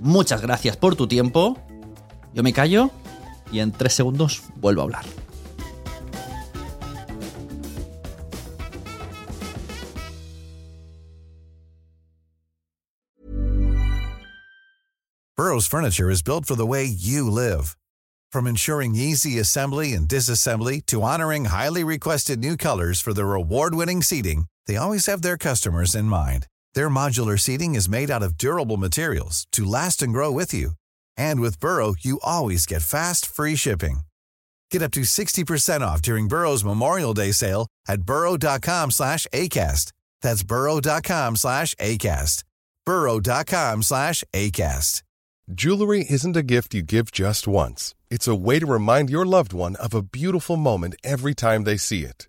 Muchas gracias por tu tiempo. Yo me callo y en tres segundos vuelvo a hablar. Burroughs Furniture is built for the way you live. From ensuring easy assembly and disassembly to honoring highly requested new colors for their award-winning seating, they always have their customers in mind. Their modular seating is made out of durable materials to last and grow with you. And with Burrow, you always get fast, free shipping. Get up to 60% off during Burrow's Memorial Day sale at burrow.com slash ACAST. That's burrow.com slash ACAST. burrow.com slash ACAST. Jewelry isn't a gift you give just once. It's a way to remind your loved one of a beautiful moment every time they see it.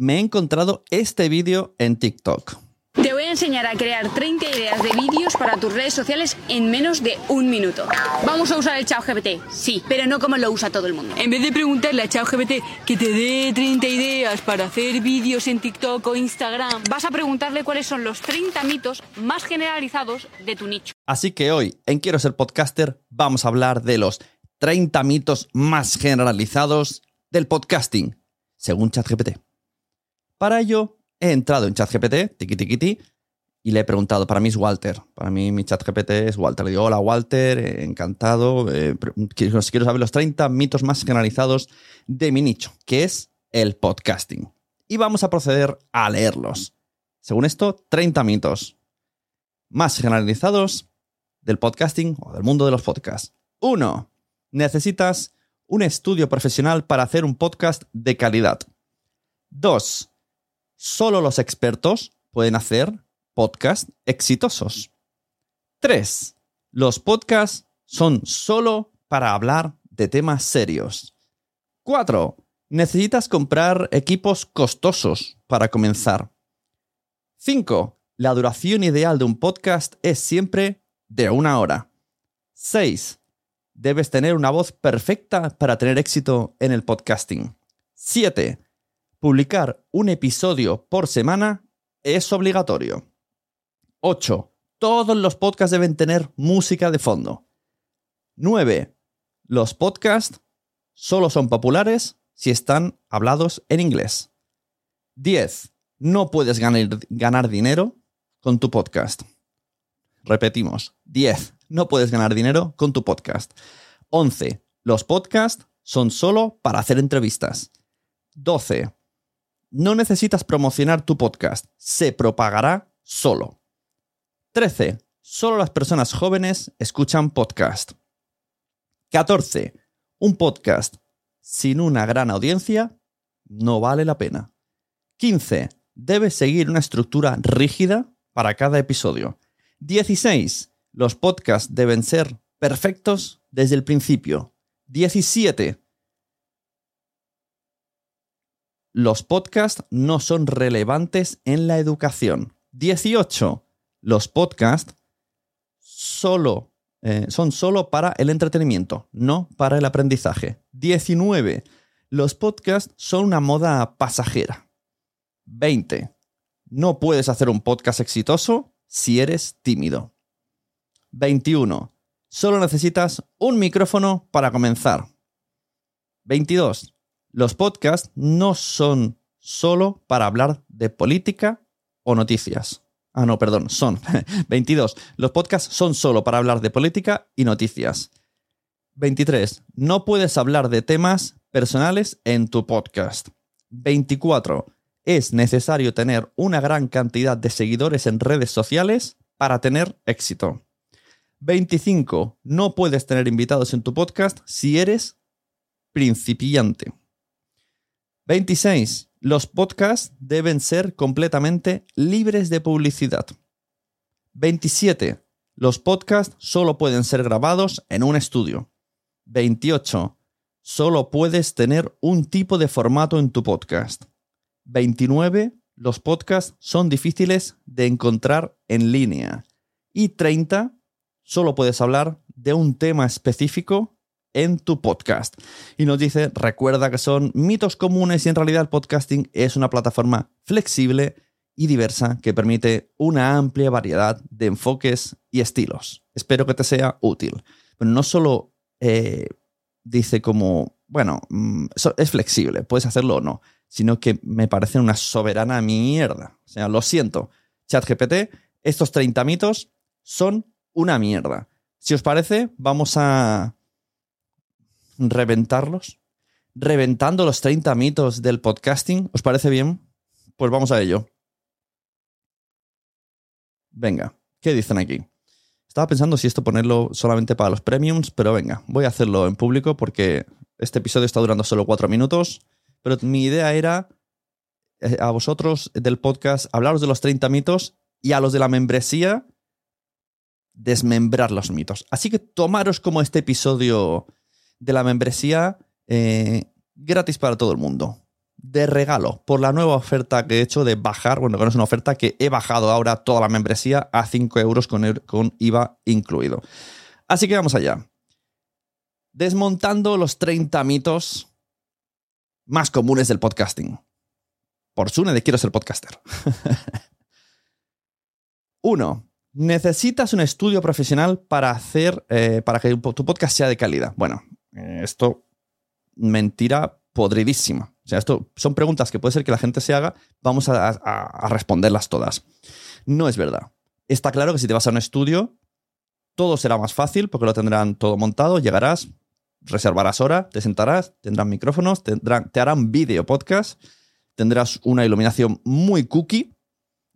Me he encontrado este vídeo en TikTok. Te voy a enseñar a crear 30 ideas de vídeos para tus redes sociales en menos de un minuto. Vamos a usar el ChatGPT, sí, pero no como lo usa todo el mundo. En vez de preguntarle a ChatGPT que te dé 30 ideas para hacer vídeos en TikTok o Instagram, vas a preguntarle cuáles son los 30 mitos más generalizados de tu nicho. Así que hoy, en Quiero ser podcaster, vamos a hablar de los 30 mitos más generalizados del podcasting, según ChatGPT. Para ello, he entrado en ChatGPT, tiki tiki ti, y le he preguntado, para mí es Walter, para mí mi ChatGPT es Walter. Le digo, hola Walter, eh, encantado, eh, quiero, saber los 30 mitos más generalizados de mi nicho, que es el podcasting. Y vamos a proceder a leerlos. Según esto, 30 mitos más generalizados del podcasting o del mundo de los podcasts. 1. Necesitas un estudio profesional para hacer un podcast de calidad. 2. Solo los expertos pueden hacer podcasts exitosos. 3. Los podcasts son solo para hablar de temas serios. 4. Necesitas comprar equipos costosos para comenzar. 5. La duración ideal de un podcast es siempre de una hora. 6. Debes tener una voz perfecta para tener éxito en el podcasting. 7. Publicar un episodio por semana es obligatorio. 8. Todos los podcasts deben tener música de fondo. 9. Los podcasts solo son populares si están hablados en inglés. 10. No puedes ganar, ganar dinero con tu podcast. Repetimos. 10. No puedes ganar dinero con tu podcast. 11. Los podcasts son solo para hacer entrevistas. 12. No necesitas promocionar tu podcast. Se propagará solo. 13. Solo las personas jóvenes escuchan podcast. 14. Un podcast sin una gran audiencia no vale la pena. 15. Debes seguir una estructura rígida para cada episodio. 16. Los podcasts deben ser perfectos desde el principio. 17. Los podcasts no son relevantes en la educación. 18. Los podcasts solo, eh, son solo para el entretenimiento, no para el aprendizaje. 19. Los podcasts son una moda pasajera. 20. No puedes hacer un podcast exitoso si eres tímido. 21. Solo necesitas un micrófono para comenzar. 22. Los podcasts no son solo para hablar de política o noticias. Ah, no, perdón, son. 22. Los podcasts son solo para hablar de política y noticias. 23. No puedes hablar de temas personales en tu podcast. 24. Es necesario tener una gran cantidad de seguidores en redes sociales para tener éxito. 25. No puedes tener invitados en tu podcast si eres principiante. 26. Los podcasts deben ser completamente libres de publicidad. 27. Los podcasts solo pueden ser grabados en un estudio. 28. Solo puedes tener un tipo de formato en tu podcast. 29. Los podcasts son difíciles de encontrar en línea. Y 30. Solo puedes hablar de un tema específico en tu podcast. Y nos dice, recuerda que son mitos comunes y en realidad el podcasting es una plataforma flexible y diversa que permite una amplia variedad de enfoques y estilos. Espero que te sea útil. Pero no solo eh, dice como, bueno, mm, es flexible, puedes hacerlo o no, sino que me parece una soberana mierda. O sea, lo siento, ChatGPT, estos 30 mitos son una mierda. Si os parece, vamos a reventarlos. Reventando los 30 mitos del podcasting. ¿Os parece bien? Pues vamos a ello. Venga, ¿qué dicen aquí? Estaba pensando si esto ponerlo solamente para los premiums, pero venga, voy a hacerlo en público porque este episodio está durando solo cuatro minutos. Pero mi idea era eh, a vosotros del podcast hablaros de los 30 mitos y a los de la membresía desmembrar los mitos. Así que tomaros como este episodio de la membresía eh, gratis para todo el mundo. De regalo, por la nueva oferta que he hecho de bajar, bueno, que no es una oferta, que he bajado ahora toda la membresía a 5 euros con, con IVA incluido. Así que vamos allá. Desmontando los 30 mitos más comunes del podcasting. Por Sune de quiero ser podcaster. Uno, necesitas un estudio profesional para hacer, eh, para que tu podcast sea de calidad. Bueno, eh, esto, mentira podridísima. O sea, esto son preguntas que puede ser que la gente se haga, vamos a, responderlas todas. No es verdad. Está claro que si te vas a un estudio, todo será más fácil porque lo tendrán todo montado, llegarás, reservarás hora, te sentarás, tendrán micrófonos, tendrán, te harán vídeo podcast, tendrás una iluminación muy cookie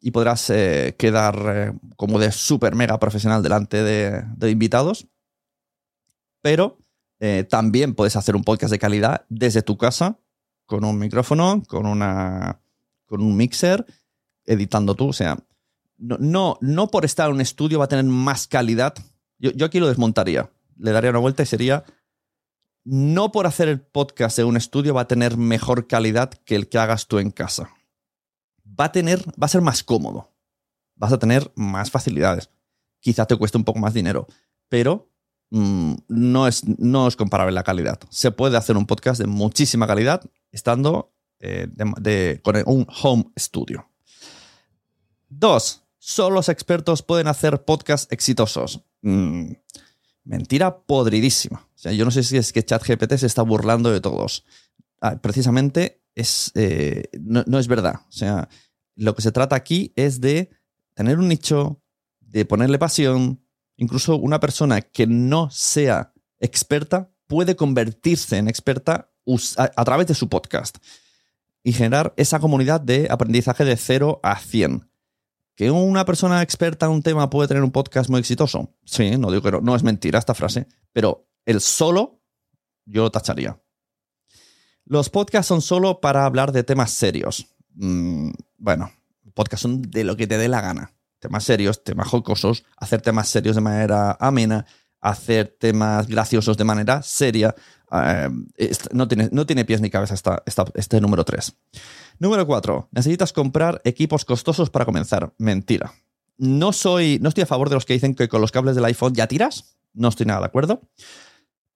y podrás eh, quedar eh, como de super mega profesional delante de, de invitados. Pero eh, también puedes hacer un podcast de calidad desde tu casa, con un micrófono, con, una, con un mixer, editando tú. O sea, no, no, por estar en un estudio va a tener más calidad. Yo, yo aquí lo desmontaría. Le daría una vuelta y sería, no por hacer el podcast en un estudio va a tener mejor calidad que el que hagas tú en casa. Va a tener, va a ser más cómodo. Vas a tener más facilidades. Quizá te cueste un poco más dinero, pero Mm, no, es, no es comparable la calidad. Se puede hacer un podcast de muchísima calidad estando eh, con un home studio. Dos, solo los expertos pueden hacer podcasts exitosos. Mm, mentira podridísima. O sea, yo no sé si es que ChatGPT se está burlando de todos. Ah, precisamente es, eh, no, es verdad. O sea, lo que se trata aquí es de tener un nicho, de ponerle pasión, Incluso una persona que no sea experta puede convertirse en experta a, través de su podcast y generar esa comunidad de aprendizaje de 0 a 100. ¿Que una persona experta en un tema puede tener un podcast muy exitoso? Sí, no digo que no, es mentira esta frase, pero el solo yo lo tacharía. Los podcasts son solo para hablar de temas serios. Mm, bueno, podcasts son de lo que te dé la gana temas serios, temas jocosos, hacer temas serios de manera amena, hacer temas graciosos de manera seria. Eh, no, tiene, no, tiene, pies ni cabeza este número 3. Número 4. Necesitas comprar equipos costosos para comenzar. Mentira. No soy. No estoy a favor de los que dicen que con los cables del iPhone ya tiras. No estoy nada de acuerdo.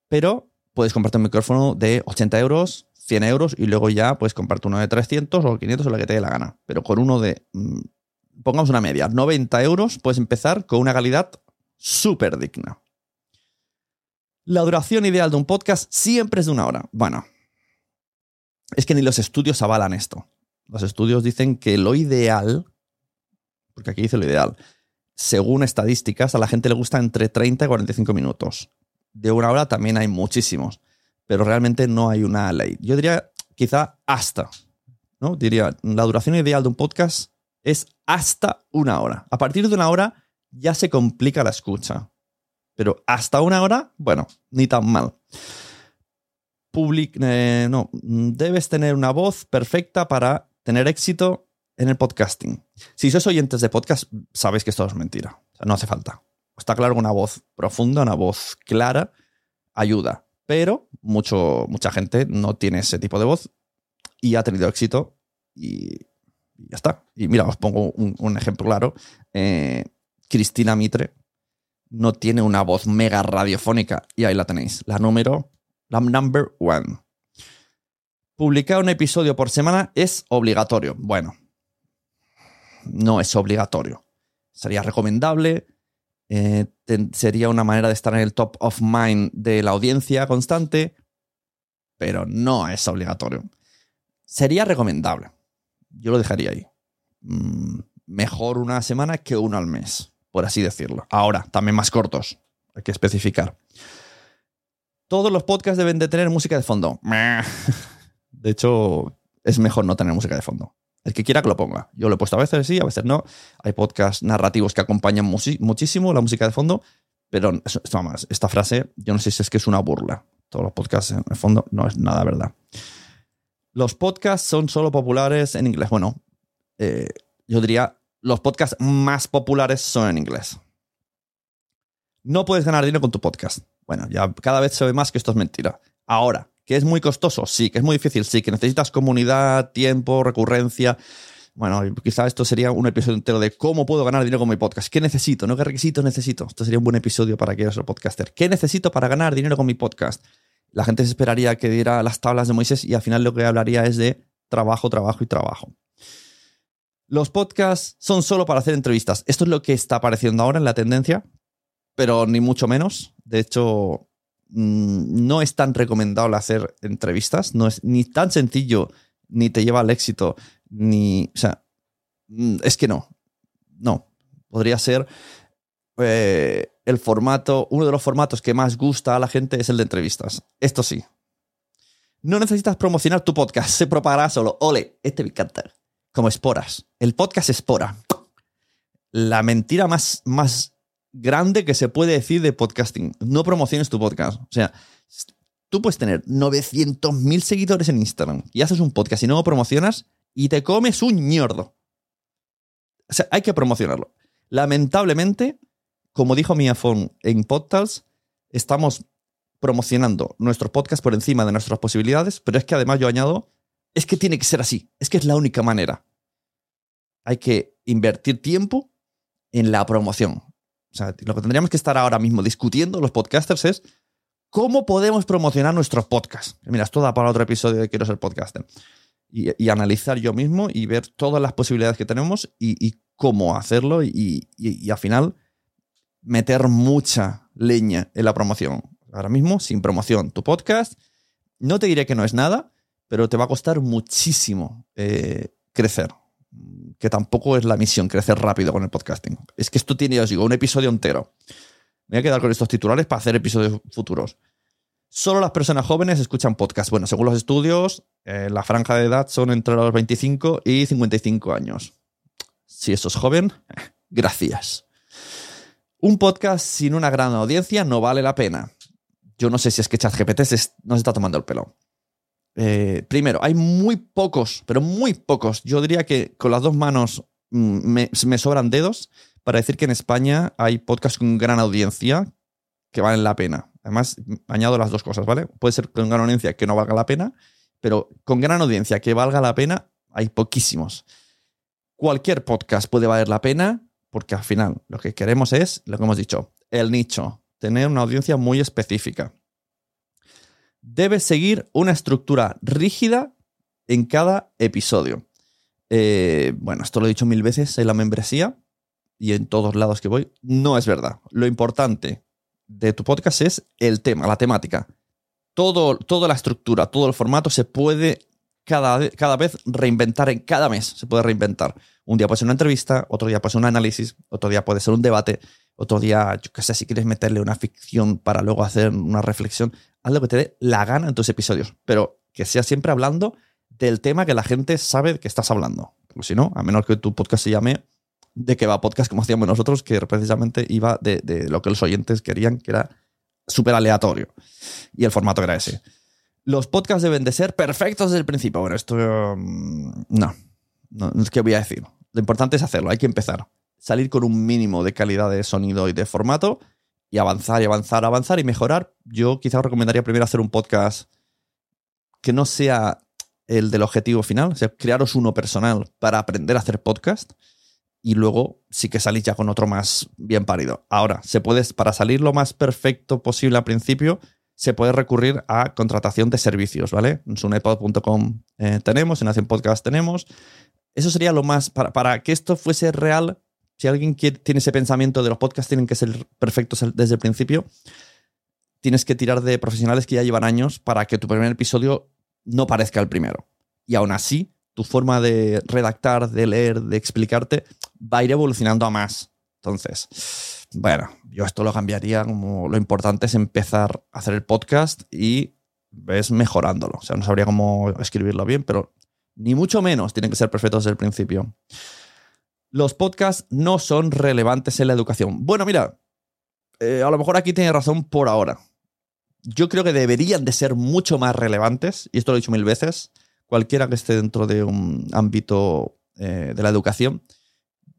Pero puedes comprarte un micrófono de 80 euros, 100 euros y luego ya pues comprarte uno de 300 o 500 o la que te dé la gana. Pero con uno de, mm, pongamos una media, 90 euros, puedes empezar con una calidad súper digna. La duración ideal de un podcast siempre es de una hora. Bueno, es que ni los estudios avalan esto. Los estudios dicen que lo ideal, porque aquí dice lo ideal, según estadísticas, a la gente le gusta entre 30 y 45 minutos. De una hora también hay muchísimos, pero realmente no hay una ley. Yo diría quizá hasta, ¿no? Diría, la duración ideal de un podcast es hasta una hora. A partir de una hora ya se complica la escucha. Pero hasta una hora, bueno, ni tan mal. Public, eh, no, debes tener una voz perfecta para tener éxito en el podcasting. Si sois oyentes de podcast, sabéis que esto es mentira. no hace falta. Está claro que una voz profunda, una voz clara, ayuda. Pero mucho, mucha gente no tiene ese tipo de voz y ha tenido éxito y, ya está. Y mira, os pongo un, ejemplo claro. Eh, Cristina Mitre no tiene una voz mega radiofónica. Y ahí la tenéis. La número, la number one. Publicar un episodio por semana es obligatorio. Bueno, no es obligatorio. Sería recomendable. Eh, sería una manera de estar en el top of mind de la audiencia constante, pero no es obligatorio. Sería recomendable. Yo lo dejaría ahí. Mm, mejor una semana que uno al mes por así decirlo. Ahora, también más cortos, hay que especificar. Todos los podcasts deben de tener música de fondo. De hecho, es mejor no tener música de fondo. El que quiera que lo ponga. Yo lo he puesto a veces sí, a veces no. Hay podcasts narrativos que acompañan muchísimo la música de fondo, pero esta frase, yo no sé si es que es una burla. Todos los podcasts en el fondo no es nada verdad. Los podcasts son solo populares en inglés. Bueno, eh, yo diría los podcasts más populares son en inglés. No puedes ganar dinero con tu podcast. Bueno, ya cada vez se ve más que esto es mentira. Ahora, ¿que es muy costoso? Sí, que es muy difícil, sí, que necesitas comunidad, tiempo, recurrencia. Bueno, quizá esto sería un episodio entero de cómo puedo ganar dinero con mi podcast. ¿Qué necesito? ¿No qué requisitos necesito? Esto sería un buen episodio para que ser podcaster. ¿Qué necesito para ganar dinero con mi podcast? La gente se esperaría que diera las tablas de Moisés y al final lo que hablaría es de trabajo, trabajo y trabajo. Los podcasts son solo para hacer entrevistas. Esto es lo que está apareciendo ahora en la tendencia, pero ni mucho menos. De hecho, mm, no es tan recomendable hacer entrevistas. No es ni tan sencillo, ni te lleva al éxito, ni. O sea, mm, es que no. No. Podría ser. Eh, el formato, uno de los formatos que más gusta a la gente es el de entrevistas. Esto sí. No necesitas promocionar tu podcast, se propagará solo. Ole, este me encanta como esporas. El podcast espora. La mentira más, más grande que se puede decir de podcasting. No promociones tu podcast. O sea, tú puedes tener 900.000 seguidores en Instagram y haces un podcast y no lo promocionas y te comes un ñordo. O sea, hay que promocionarlo. Lamentablemente, como dijo Miafon en Podtals, estamos promocionando nuestro podcast por encima de nuestras posibilidades, pero es que además yo añado es que tiene que ser así. Es que es la única manera. Hay que invertir tiempo en la promoción. O sea, lo que tendríamos que estar ahora mismo discutiendo los podcasters es cómo podemos promocionar nuestros podcasts. Mira, esto da para otro episodio de Quiero ser podcaster. Y, analizar yo mismo y ver todas las posibilidades que tenemos y, cómo hacerlo y, y al final meter mucha leña en la promoción. Ahora mismo, sin promoción, tu podcast, no te diré que no es nada, pero te va a costar muchísimo eh, crecer. Que tampoco es la misión, crecer rápido con el podcasting. Es que esto tiene, ya os digo, un episodio entero. Me voy a quedar con estos titulares para hacer episodios futuros. Solo las personas jóvenes escuchan podcast. Bueno, según los estudios, eh, la franja de edad son entre los 25 y 55 años. Si eso es joven, gracias. Un podcast sin una gran audiencia no vale la pena. Yo no sé si es que ChatGPT nos está tomando el pelo. Eh, primero, hay muy pocos, pero muy pocos. Yo diría que con las dos manos mm, me, sobran dedos para decir que en España hay podcasts con gran audiencia que valen la pena. Además, añado las dos cosas, ¿vale? Puede ser con gran audiencia que no valga la pena, pero con gran audiencia que valga la pena, hay poquísimos. Cualquier podcast puede valer la pena porque al final lo que queremos es, lo que hemos dicho, el nicho, tener una audiencia muy específica debes seguir una estructura rígida en cada episodio. Eh, bueno, esto lo he dicho mil veces en la membresía y en todos lados que voy. No es verdad. Lo importante de tu podcast es el tema, la temática. Todo, toda la estructura, todo el formato se puede cada, cada vez reinventar en cada mes. Se puede reinventar. Un día puede ser una entrevista, otro día puede ser un análisis, otro día puede ser un debate, otro día, yo qué sé, si quieres meterle una ficción para luego hacer una reflexión, haz lo que te dé la gana en tus episodios, pero que sea siempre hablando del tema que la gente sabe que estás hablando. Porque si no, a menos que tu podcast se llame de qué va podcast, como hacíamos nosotros, que precisamente iba de, lo que los oyentes querían, que era súper aleatorio. Y el formato era ese. Los podcasts deben de ser perfectos desde el principio. Bueno, esto um, no, no, que voy a decir. Lo importante es hacerlo, hay que empezar. Salir con un mínimo de calidad de sonido y de formato y avanzar y avanzar, avanzar y mejorar. Yo quizás recomendaría primero hacer un podcast que no sea el del objetivo final, o sea, crearos uno personal para aprender a hacer podcast y luego sí que salís ya con otro más bien parido. Ahora, se puede, para salir lo más perfecto posible al principio, se puede recurrir a contratación de servicios, ¿vale? En sunepod.com eh, tenemos, en Hacen Podcast tenemos. Eso sería lo más, para, para que esto fuese real, si alguien tiene ese pensamiento de los podcasts tienen que ser perfectos desde el principio, tienes que tirar de profesionales que ya llevan años para que tu primer episodio no parezca el primero. Y aún así, tu forma de redactar, de leer, de explicarte, va a ir evolucionando a más. Entonces, bueno, yo esto lo cambiaría como lo importante es empezar a hacer el podcast y ves mejorándolo. O sea, no sabría cómo escribirlo bien, pero ni mucho menos tienen que ser perfectos desde el principio. Los podcasts no son relevantes en la educación. Bueno, mira, eh, a lo mejor aquí tiene razón por ahora yo creo que deberían de ser mucho más relevantes, y esto lo he dicho mil veces, cualquiera que esté dentro de un ámbito eh, de la educación,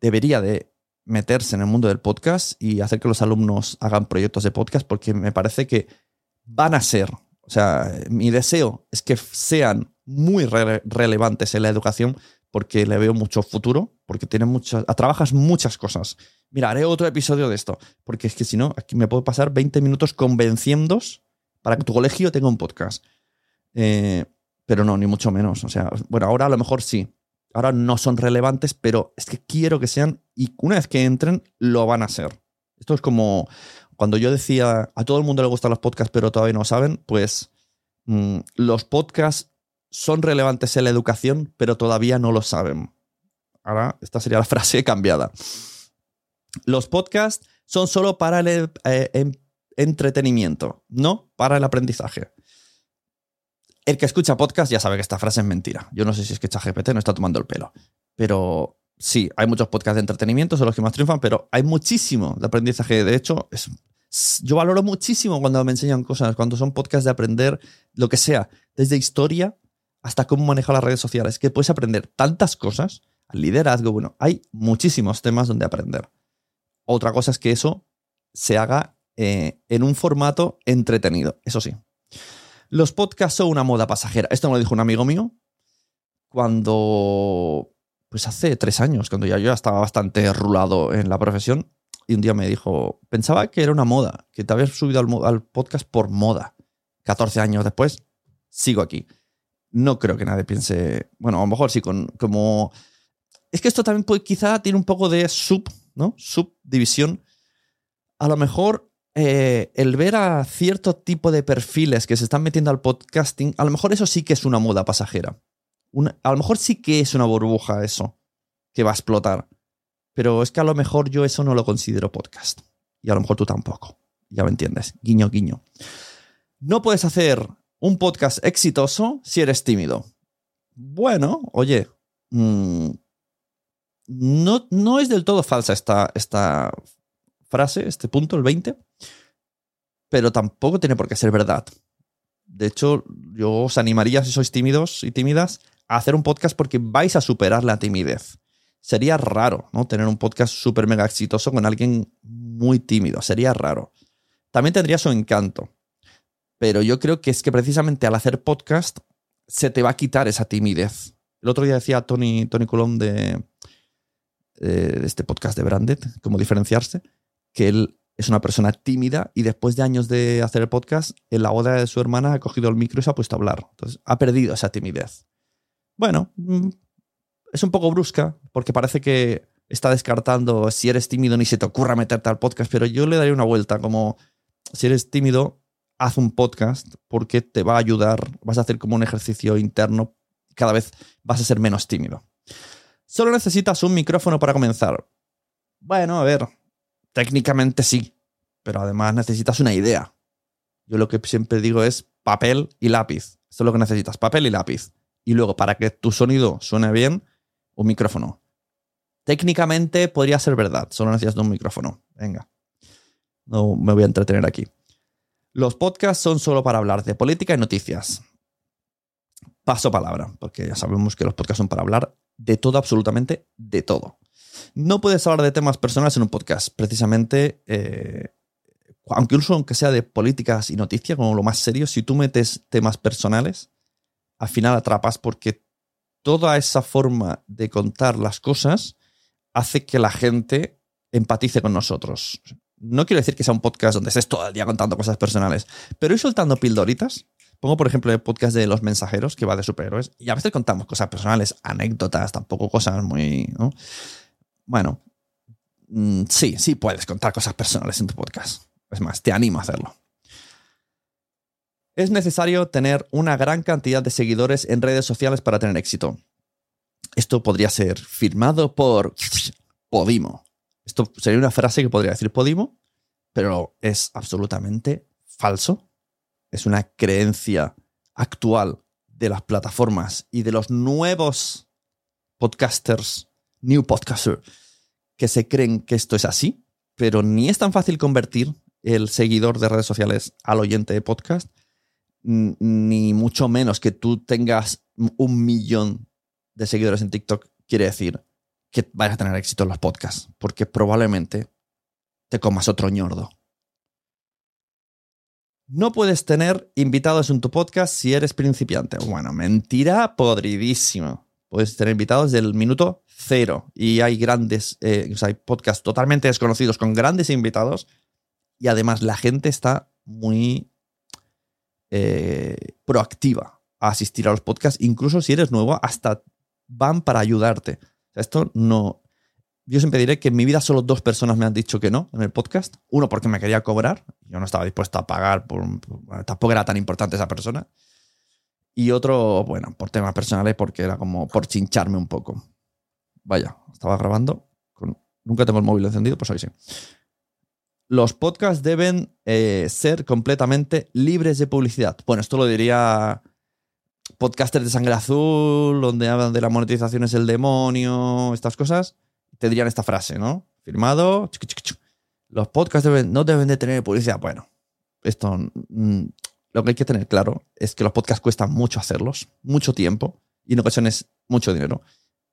debería de meterse en el mundo del podcast y hacer que los alumnos hagan proyectos de podcast, porque me parece que van a ser, o sea, mi deseo es que sean muy relevantes en la educación, porque le veo mucho futuro, porque tiene muchas, trabajas muchas cosas. Mira, haré otro episodio de esto, porque es que si no, aquí me puedo pasar 20 minutos convenciéndos para que tu colegio tenga un podcast. Eh, pero no, ni mucho menos. O sea, bueno, ahora a lo mejor sí. Ahora no son relevantes, pero es que quiero que sean y una vez que entren, lo van a ser. Esto es como cuando yo decía, a todo el mundo le gustan los podcasts, pero todavía no saben, pues mm, los podcasts son relevantes en la educación, pero todavía no lo saben. Ahora, esta sería la frase cambiada. Los podcasts son solo para el, eh, em, entretenimiento, no para el aprendizaje. El que escucha podcast ya sabe que esta frase es mentira. Yo no sé si es que ChatGPT no está tomando el pelo. Pero sí, hay muchos podcasts de entretenimiento, son los que más triunfan, pero hay muchísimo de aprendizaje. De hecho, yo valoro muchísimo cuando me enseñan cosas, cuando son podcasts de aprender lo que sea, desde historia hasta cómo manejar las redes sociales, que puedes aprender tantas cosas, liderazgo, bueno, hay muchísimos temas donde aprender. Otra cosa es que eso se haga eh, en un formato entretenido, eso sí. Los podcasts son una moda pasajera. Esto me lo dijo un amigo mío cuando, pues hace tres años, cuando ya yo estaba bastante rulado en la profesión, y un día me dijo, pensaba que era una moda, que te habías subido al, podcast por moda. 14 años después, sigo aquí. No creo que nadie piense, bueno, a lo mejor sí, con, como... Es que esto también puede, quizá tiene un poco de sub, ¿no? Subdivisión. A lo mejor eh, el ver a cierto tipo de perfiles que se están metiendo al podcasting, a lo mejor eso sí que es una moda pasajera. A lo mejor sí que es una burbuja eso, que va a explotar. Pero es que a lo mejor yo eso no lo considero podcast. Y a lo mejor tú tampoco. Ya me entiendes. Guiño, guiño. No puedes hacer un podcast exitoso si eres tímido. Bueno, oye, mm, no, no es del todo falsa esta, esta frase, este punto, el 20, pero tampoco tiene por qué ser verdad. De hecho, yo os animaría, si sois tímidos y tímidas, hacer un podcast porque vais a superar la timidez. Sería raro, ¿no? Tener un podcast súper mega exitoso con alguien muy tímido. Sería raro. También tendría su encanto. Pero yo creo que es que precisamente al hacer podcast se te va a quitar esa timidez. El otro día decía Tony, Tony Colón de, de este podcast de Branded, cómo diferenciarse, que él es una persona tímida y después de años de hacer el podcast, en la boda de su hermana ha cogido el micro y se ha puesto a hablar. Entonces, ha perdido esa timidez. Bueno, mm, es un poco brusca porque parece que está descartando si eres tímido ni se te ocurra meterte al podcast, pero yo le daría una vuelta como si eres tímido, haz un podcast porque te va a ayudar, vas a hacer como un ejercicio interno, cada vez vas a ser menos tímido. Solo necesitas un micrófono para comenzar. Bueno, a ver, técnicamente sí, pero además necesitas una idea. Yo lo que siempre digo es papel y lápiz. Eso es lo que necesitas, papel y lápiz. Y luego, para que tu sonido suene bien, un micrófono. Técnicamente podría ser verdad, solo necesitas un micrófono. Venga. No me voy a entretener aquí. Los podcasts son solo para hablar de política y noticias. Paso palabra, porque ya sabemos que los podcasts son para hablar de todo, absolutamente de todo. No puedes hablar de temas personales en un podcast, precisamente, eh, aunque incluso aunque sea de políticas y noticias, como lo más serio, si tú metes temas personales, al final atrapas porque toda esa forma de contar las cosas hace que la gente empatice con nosotros. No quiero decir que sea un podcast donde estés todo el día contando cosas personales, pero ir soltando pildoritas. Pongo, por ejemplo, el podcast de Los Mensajeros, que va de superhéroes, y a veces contamos cosas personales, anécdotas, tampoco cosas muy. Bueno, mm, sí, sí puedes contar cosas personales en tu podcast. Es más, te animo a hacerlo. Es necesario tener una gran cantidad de seguidores en redes sociales para tener éxito. Esto podría ser firmado por Podimo. Esto sería una frase que podría decir Podimo, pero es absolutamente falso. Es una creencia actual de las plataformas y de los nuevos podcasters, new podcasters, que se creen que esto es así, pero ni es tan fácil convertir el seguidor de redes sociales al oyente de podcast, ni mucho menos que tú tengas un millón de seguidores en TikTok quiere decir que vayas a tener éxito en los podcasts, porque probablemente te comas otro ñordo. No puedes tener invitados en tu podcast si eres principiante. Bueno, mentira podridísima. Puedes tener invitados del minuto cero y hay grandes, eh, hay podcasts totalmente desconocidos con grandes invitados y además la gente está muy eh, proactiva a asistir a los podcasts, incluso si eres nuevo, hasta van para ayudarte. esto no. Yo siempre diré que en mi vida solo dos personas me han dicho que no en el podcast. Uno porque me quería cobrar, yo no estaba dispuesto a pagar, por, tampoco era tan importante esa persona. Y otro, bueno, por temas personales, porque era como por chincharme un poco. Vaya, estaba grabando. nunca tengo el móvil encendido, pues hoy sí. Los podcasts deben eh, ser completamente libres de publicidad. Bueno, esto lo diría podcasters de sangre azul, donde hablan de la monetización es el demonio, estas cosas, tendrían esta frase, ¿no? Firmado. Los podcasts no deben de tener publicidad. Bueno, esto mm, lo que hay que tener claro es que los podcasts cuestan mucho hacerlos, mucho tiempo y en ocasiones mucho dinero.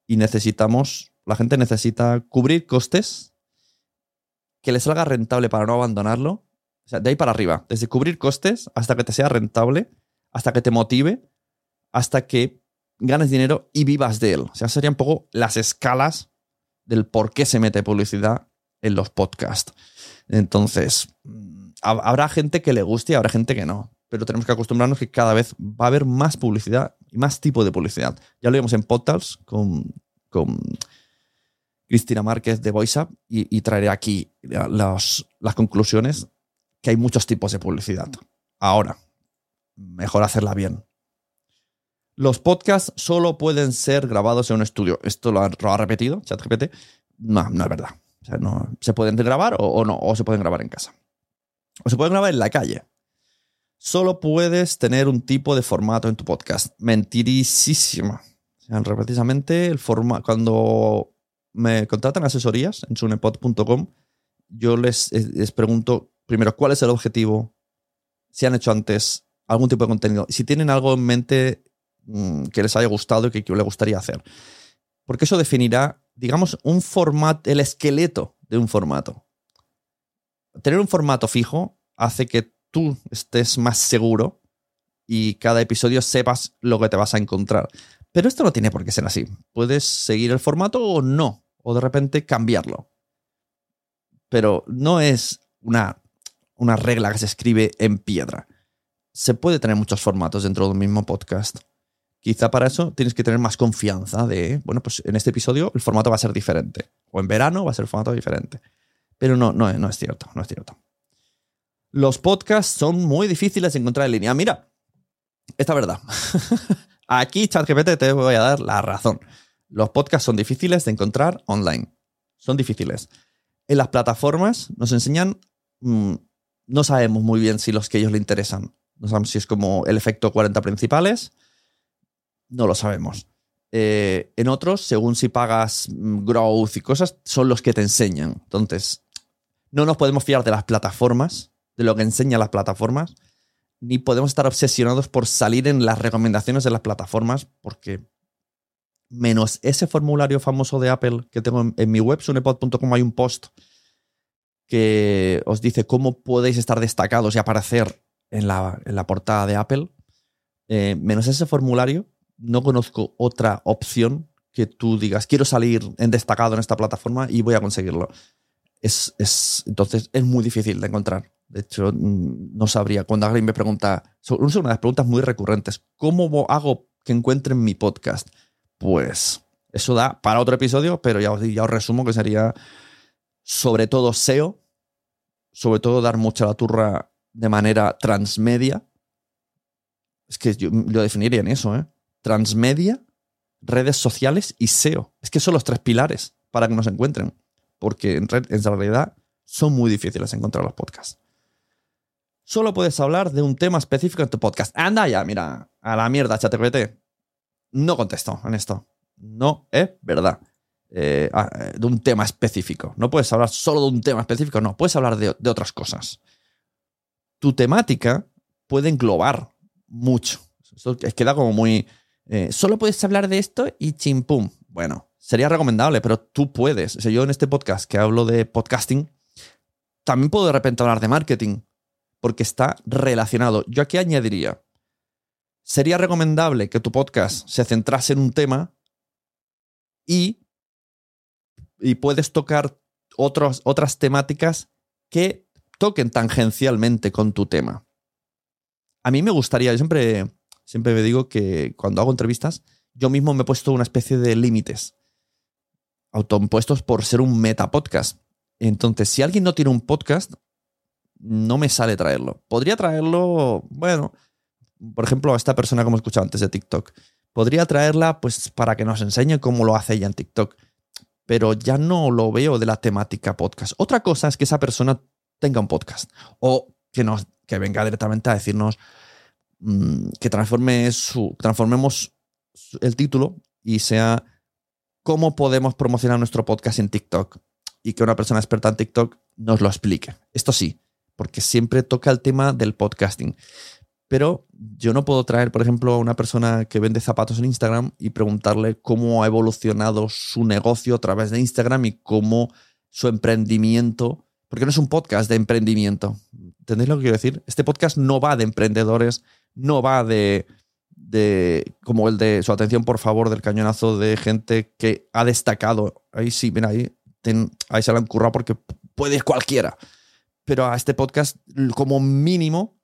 Y necesitamos, la gente necesita cubrir costes que les salga rentable para no abandonarlo. O sea, de ahí para arriba, desde cubrir costes hasta que te sea rentable, hasta que te motive hasta que ganes dinero y vivas de él. O sea, serían un poco las escalas del por qué se mete publicidad en los podcasts. Entonces, mm, habrá gente que le guste y habrá gente que no. Pero tenemos que acostumbrarnos que cada vez va a haber más publicidad y más tipo de publicidad. Ya lo vimos en Podcasts con Cristina Márquez de VoiceUp y, traeré aquí las conclusiones que hay muchos tipos de publicidad. Ahora, mejor hacerla bien. Los podcasts solo pueden ser grabados en un estudio. Esto lo ha, repetido ChatGPT. No, no es verdad. Se pueden grabar o, no, o se pueden grabar en casa. O se pueden grabar en la calle. Solo puedes tener un tipo de formato en tu podcast. Mentirísima. O sea, precisamente el formato. Cuando me contratan asesorías en sunepod.com, yo les, les pregunto primero cuál es el objetivo, si han hecho antes algún tipo de contenido. Si tienen algo en mente Mm, que les haya gustado y que, les gustaría hacer. Porque eso definirá, digamos, un formato, el esqueleto de un formato. Tener un formato fijo hace que tú estés más seguro y cada episodio sepas lo que te vas a encontrar. Pero esto no tiene por qué ser así. Puedes seguir el formato o no, o de repente cambiarlo. Pero no es una, una regla que se escribe en piedra. Se puede tener muchos formatos dentro de un mismo podcast. Quizá para eso tienes que tener más confianza de, bueno, pues en este episodio el formato va a ser diferente. O en verano va a ser el formato diferente. Pero no, no, no es cierto, no es cierto. Los podcasts son muy difíciles de encontrar en línea. Mira, esta verdad. Aquí, ChatGPT, te voy a dar la razón. Los podcasts son difíciles de encontrar online. Son difíciles. En las plataformas nos enseñan, mm, no sabemos muy bien si los que ellos le interesan. No sabemos si es como el efecto 40 principales. No lo sabemos. Eh, en otros, según si pagas mm, growth y cosas, son los que te enseñan. Entonces, no nos podemos fiar de las plataformas, de lo que enseñan las plataformas, ni podemos estar obsesionados por salir en las recomendaciones de las plataformas, porque menos ese formulario famoso de Apple que tengo en, mi web, sunepod.com, hay un post que os dice cómo podéis estar destacados y aparecer en la, portada de Apple. Eh, menos ese formulario, no conozco otra opción que tú digas, quiero salir en destacado en esta plataforma y voy a conseguirlo. Es, es, entonces es muy difícil de encontrar. De hecho, mm, no sabría. Cuando alguien me pregunta, una de las preguntas muy recurrentes, ¿cómo hago que encuentren mi podcast? Pues eso da para otro episodio, pero ya os, ya os resumo que sería sobre todo SEO, sobre todo dar mucha la turra de manera transmedia. Es que yo lo definiría en eso, ¿eh? Transmedia, redes sociales y SEO. Es que son los tres pilares para que nos encuentren, porque en, en realidad son muy difíciles encontrar los podcasts solo puedes hablar de un tema específico en tu podcast. Anda ya, mira, a la mierda, ChatGPT. No contesto en esto. No es verdad. Eh, ah, eh, de un tema específico. No puedes hablar solo de un tema específico, no, puedes hablar de, otras cosas. Tu temática puede englobar mucho. Esto queda como muy... Eh, solo puedes hablar de esto y chimpum. Bueno, sería recomendable, pero tú puedes. O sea, yo en este podcast que hablo de podcasting, también puedo de repente hablar de marketing porque está relacionado. Yo aquí añadiría, sería recomendable que tu podcast se centrase en un tema y, y puedes tocar otros, otras temáticas que toquen tangencialmente con tu tema. A mí me gustaría, yo siempre, siempre me digo que cuando hago entrevistas, yo mismo me he puesto una especie de límites autoimpuestos por ser un meta podcast. Entonces, si alguien no tiene un podcast, no me sale traerlo. Podría traerlo, bueno, por ejemplo, a esta persona como he escuchado antes de TikTok. Podría traerla pues para que nos enseñe cómo lo hace ella en TikTok. Pero ya no lo veo de la temática podcast. Otra cosa es que esa persona tenga un podcast. O que, nos, que venga directamente a decirnos mm, que transforme su, transformemos el título y sea cómo podemos promocionar nuestro podcast en TikTok. Y que una persona experta en TikTok nos lo explique. Esto sí, porque siempre toca el tema del podcasting. Pero yo no puedo traer, por ejemplo, a una persona que vende zapatos en Instagram y preguntarle cómo ha evolucionado su negocio a través de Instagram y cómo su emprendimiento, porque no es un podcast de emprendimiento. ¿Entendéis lo que quiero decir? Este podcast no va de emprendedores, no va de, de como el de su atención, por favor, del cañonazo de gente que ha destacado. Ahí sí, mira, ahí, ahí se la han currado porque puede cualquiera pero a este podcast, como mínimo,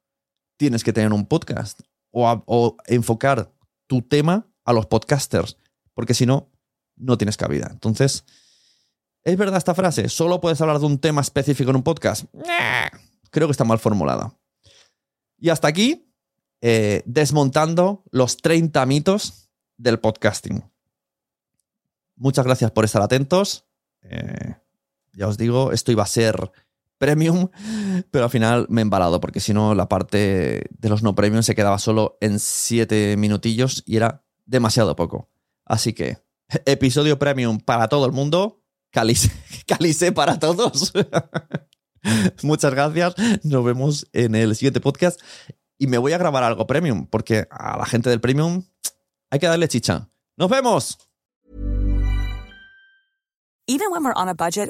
tienes que tener un podcast o, enfocar tu tema a los podcasters, porque si no, no tienes cabida. Entonces, ¿es verdad esta frase? ¿Solo puedes hablar de un tema específico en un podcast? Creo que está mal formulada. Y hasta aquí, eh, desmontando los 30 mitos del podcasting. Muchas gracias por estar atentos. Eh, ya os digo, esto iba a ser premium, pero al final me he embalado porque si no la parte de los no premium se quedaba solo en 7 minutillos y era demasiado poco. Así que episodio premium para todo el mundo, calice, para todos. Muchas gracias, nos vemos en el siguiente podcast y me voy a grabar algo premium porque a la gente del premium hay que darle chicha. Nos vemos. Budget.